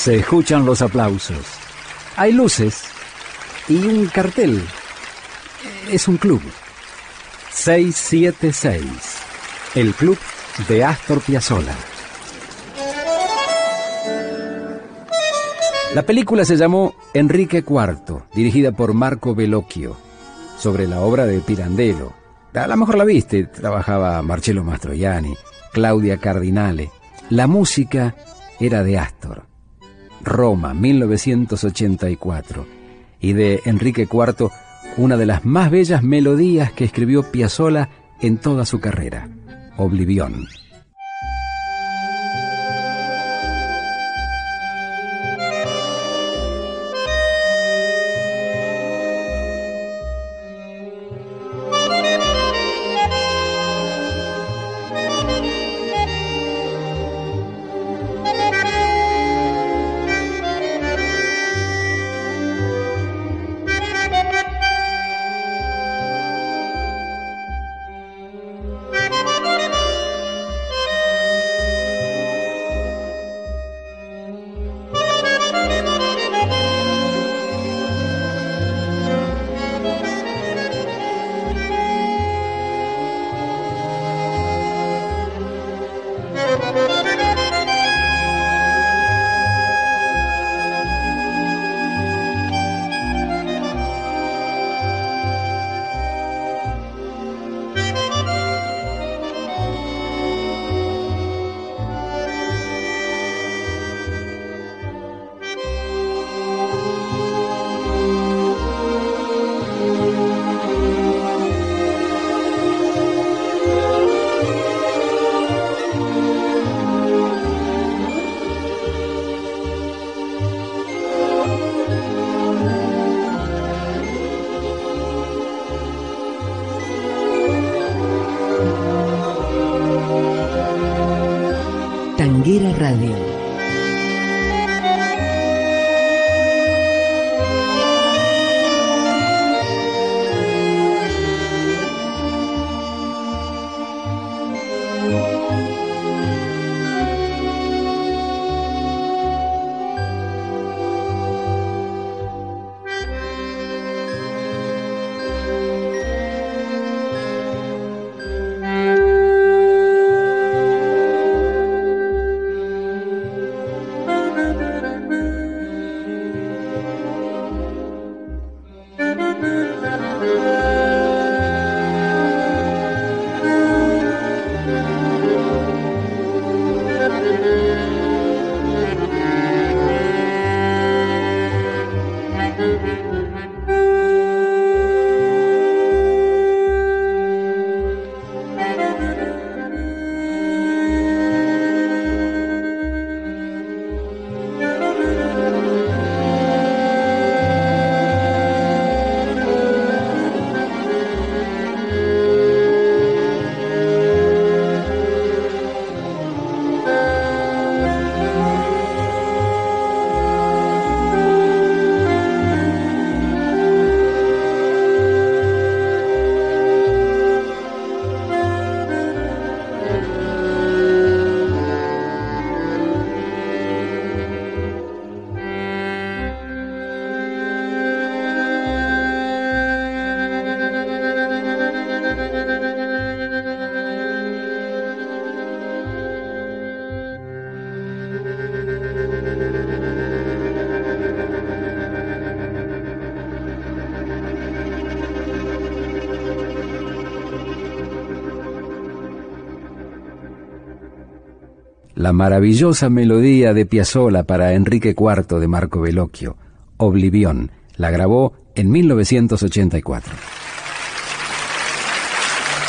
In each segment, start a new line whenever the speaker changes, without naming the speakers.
Se escuchan los aplausos. Hay luces y un cartel. Es un club. 676. El club de Astor Piazzolla. La película se llamó Enrique IV, dirigida por Marco Bellocchio, sobre la obra de Pirandello. A lo mejor la viste, trabajaba Marcello Mastroianni, Claudia Cardinale. La música era de Astor. Roma, 1984. Y de Enrique IV, una de las más bellas melodías que escribió Piazzolla en toda su carrera, Oblivión.
Radio
la maravillosa melodía de Piazzolla para Enrique IV de Marco Bellocchio, Oblivión, la grabó en 1984.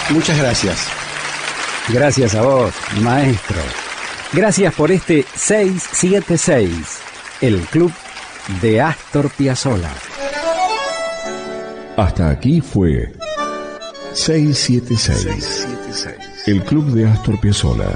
Muchas gracias.
Gracias a vos, maestro. Gracias por este 676, el club de Astor Piazzolla.
Hasta aquí fue 676, el club de Astor Piazzolla